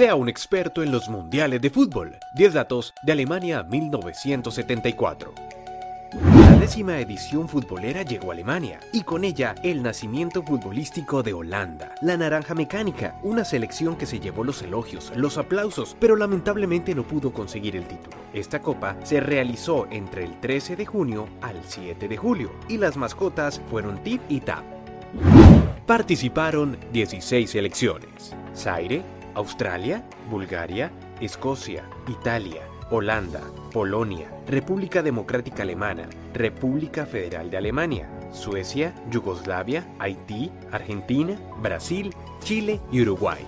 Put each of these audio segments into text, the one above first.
Sea un experto en los mundiales de fútbol. 10 datos de Alemania 1974. La décima edición futbolera llegó a Alemania y con ella el nacimiento futbolístico de Holanda. La Naranja Mecánica, una selección que se llevó los elogios, los aplausos, pero lamentablemente no pudo conseguir el título. Esta copa se realizó entre el 13 de junio al 7 de julio y las mascotas fueron Tip y Tap. Participaron 16 selecciones. Zaire, Australia, Bulgaria, Escocia, Italia, Holanda, Polonia, República Democrática Alemana, República Federal de Alemania, Suecia, Yugoslavia, Haití, Argentina, Brasil, Chile y Uruguay.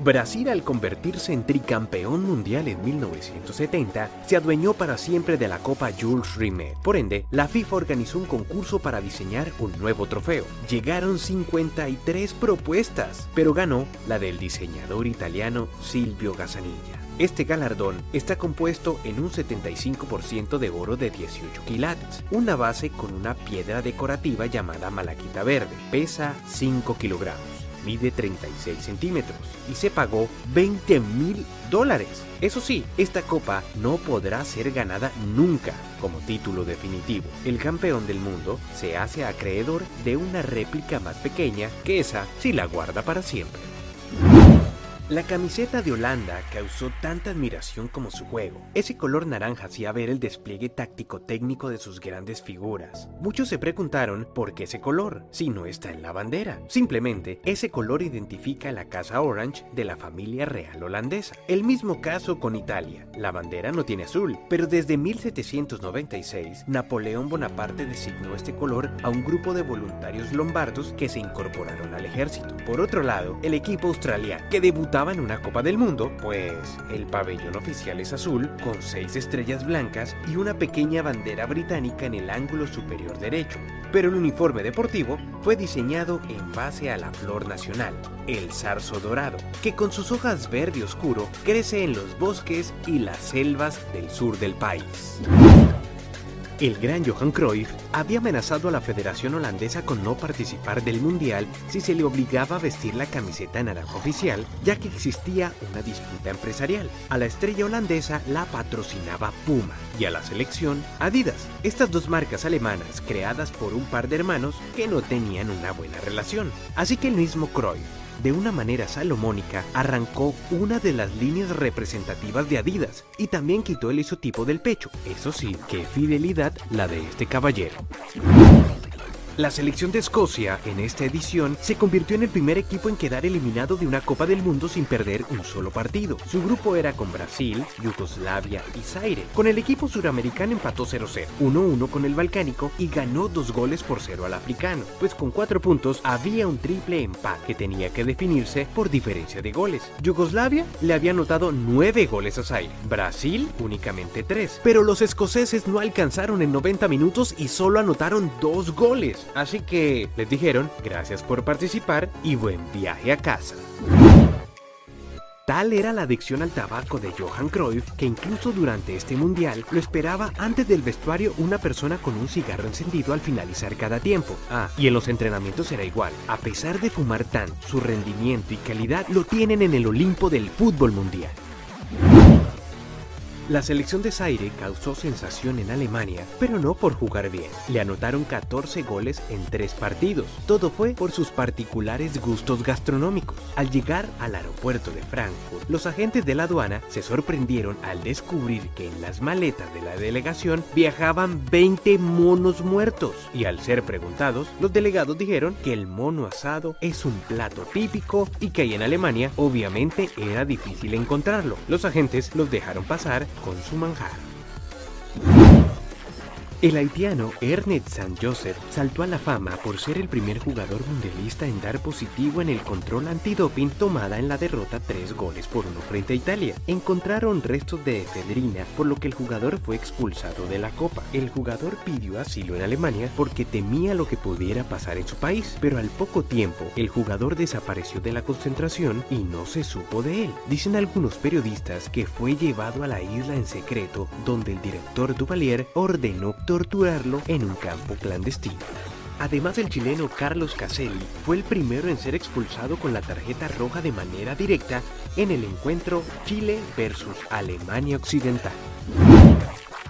Brasil al convertirse en tricampeón mundial en 1970 se adueñó para siempre de la Copa Jules Rimet. Por ende, la FIFA organizó un concurso para diseñar un nuevo trofeo. Llegaron 53 propuestas, pero ganó la del diseñador italiano Silvio Gazzanilla. Este galardón está compuesto en un 75% de oro de 18 quilates, una base con una piedra decorativa llamada malaquita verde, pesa 5 kilogramos mide 36 centímetros y se pagó 20 mil dólares. Eso sí, esta copa no podrá ser ganada nunca como título definitivo. El campeón del mundo se hace acreedor de una réplica más pequeña que esa si la guarda para siempre. La camiseta de Holanda causó tanta admiración como su juego. Ese color naranja hacía ver el despliegue táctico técnico de sus grandes figuras. Muchos se preguntaron por qué ese color, si no está en la bandera. Simplemente, ese color identifica la casa orange de la familia real holandesa. El mismo caso con Italia. La bandera no tiene azul, pero desde 1796, Napoleón Bonaparte designó este color a un grupo de voluntarios lombardos que se incorporaron al ejército. Por otro lado, el equipo australiano, que debutaba en una Copa del Mundo, pues el pabellón oficial es azul, con seis estrellas blancas y una pequeña bandera británica en el ángulo superior derecho. Pero el uniforme deportivo fue diseñado en base a la flor nacional, el zarzo dorado, que con sus hojas verde oscuro crece en los bosques y las selvas del sur del país. El gran Johan Cruyff había amenazado a la Federación Holandesa con no participar del Mundial si se le obligaba a vestir la camiseta naranja oficial, ya que existía una disputa empresarial. A la estrella holandesa la patrocinaba Puma y a la selección Adidas, estas dos marcas alemanas creadas por un par de hermanos que no tenían una buena relación. Así que el mismo Cruyff de una manera salomónica, arrancó una de las líneas representativas de Adidas y también quitó el isotipo del pecho. Eso sí, qué fidelidad la de este caballero. La selección de Escocia en esta edición se convirtió en el primer equipo en quedar eliminado de una Copa del Mundo sin perder un solo partido. Su grupo era con Brasil, Yugoslavia y Zaire. Con el equipo suramericano empató 0-0, 1-1 con el balcánico y ganó dos goles por cero al africano, pues con cuatro puntos había un triple empate que tenía que definirse por diferencia de goles. Yugoslavia le había anotado nueve goles a Zaire, Brasil únicamente tres, pero los escoceses no alcanzaron en 90 minutos y solo anotaron dos goles. Así que les dijeron gracias por participar y buen viaje a casa. Tal era la adicción al tabaco de Johan Cruyff que incluso durante este mundial lo esperaba antes del vestuario una persona con un cigarro encendido al finalizar cada tiempo. Ah, y en los entrenamientos era igual. A pesar de fumar tan, su rendimiento y calidad lo tienen en el Olimpo del fútbol mundial. La selección de Zaire causó sensación en Alemania, pero no por jugar bien. Le anotaron 14 goles en 3 partidos. Todo fue por sus particulares gustos gastronómicos. Al llegar al aeropuerto de Frankfurt, los agentes de la aduana se sorprendieron al descubrir que en las maletas de la delegación viajaban 20 monos muertos. Y al ser preguntados, los delegados dijeron que el mono asado es un plato típico y que ahí en Alemania obviamente era difícil encontrarlo. Los agentes los dejaron pasar con su manjar. El haitiano Ernest San Joseph saltó a la fama por ser el primer jugador mundialista en dar positivo en el control antidoping tomada en la derrota 3 goles por 1 frente a Italia. Encontraron restos de efedrina, por lo que el jugador fue expulsado de la Copa. El jugador pidió asilo en Alemania porque temía lo que pudiera pasar en su país, pero al poco tiempo el jugador desapareció de la concentración y no se supo de él. Dicen algunos periodistas que fue llevado a la isla en secreto, donde el director Duvalier ordenó torturarlo en un campo clandestino. Además, el chileno Carlos Caselli fue el primero en ser expulsado con la tarjeta roja de manera directa en el encuentro Chile versus Alemania Occidental.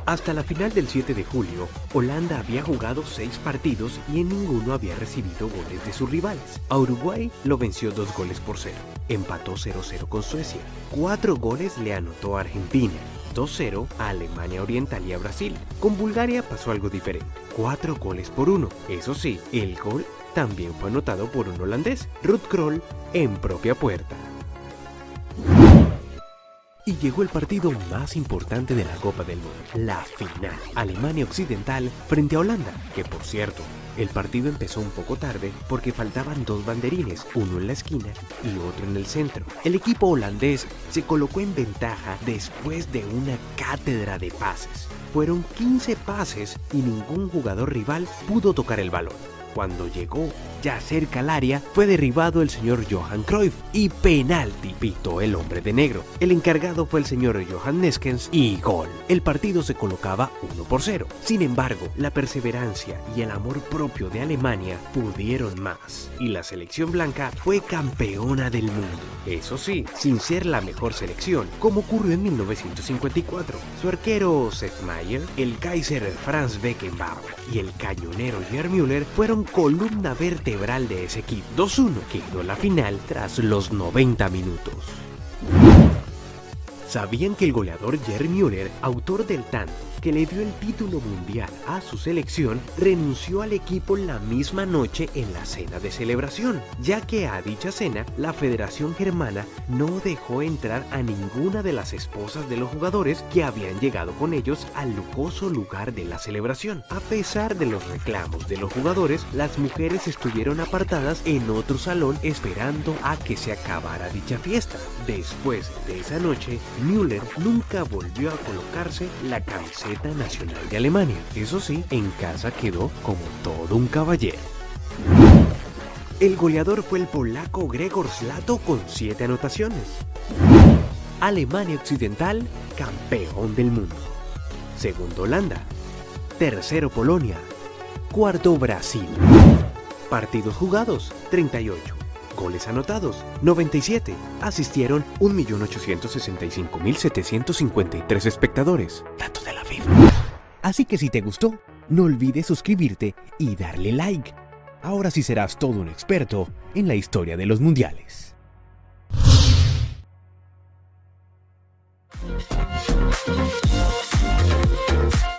Hasta la final del 7 de julio, Holanda había jugado seis partidos y en ninguno había recibido goles de sus rivales. A Uruguay lo venció dos goles por cero. Empató 0-0 con Suecia. Cuatro goles le anotó a Argentina. 2-0 a Alemania Oriental y a Brasil. Con Bulgaria pasó algo diferente. Cuatro goles por uno. Eso sí, el gol también fue anotado por un holandés, Ruth Kroll, en propia puerta y llegó el partido más importante de la Copa del Mundo, la final. Alemania Occidental frente a Holanda, que por cierto, el partido empezó un poco tarde porque faltaban dos banderines, uno en la esquina y otro en el centro. El equipo holandés se colocó en ventaja después de una cátedra de pases. Fueron 15 pases y ningún jugador rival pudo tocar el balón. Cuando llegó ya cerca al área, fue derribado el señor Johan Cruyff y penalti, pitó el hombre de negro. El encargado fue el señor Johan Neskens y gol. El partido se colocaba 1 por 0. Sin embargo, la perseverancia y el amor propio de Alemania pudieron más y la selección blanca fue campeona del mundo. Eso sí, sin ser la mejor selección, como ocurrió en 1954. Su arquero Seth Meyer, el Kaiser Franz Beckenbauer y el cañonero Gerd Müller fueron columna vertebral de ese equipo. 2-1 quedó la final tras los 90 minutos. ¿Sabían que el goleador Jerry Müller, autor del tanto que le dio el título mundial a su selección, renunció al equipo la misma noche en la cena de celebración, ya que a dicha cena la Federación Germana no dejó entrar a ninguna de las esposas de los jugadores que habían llegado con ellos al lujoso lugar de la celebración. A pesar de los reclamos de los jugadores, las mujeres estuvieron apartadas en otro salón esperando a que se acabara dicha fiesta. Después de esa noche, Müller nunca volvió a colocarse la camiseta nacional de Alemania. Eso sí, en casa quedó como todo un caballero. El goleador fue el polaco Gregor Slato con 7 anotaciones. Alemania Occidental, campeón del mundo. Segundo Holanda. Tercero Polonia. Cuarto Brasil. Partidos jugados, 38. Goles anotados, 97. Asistieron 1.865.753 espectadores. Datos de Así que si te gustó, no olvides suscribirte y darle like. Ahora sí serás todo un experto en la historia de los mundiales.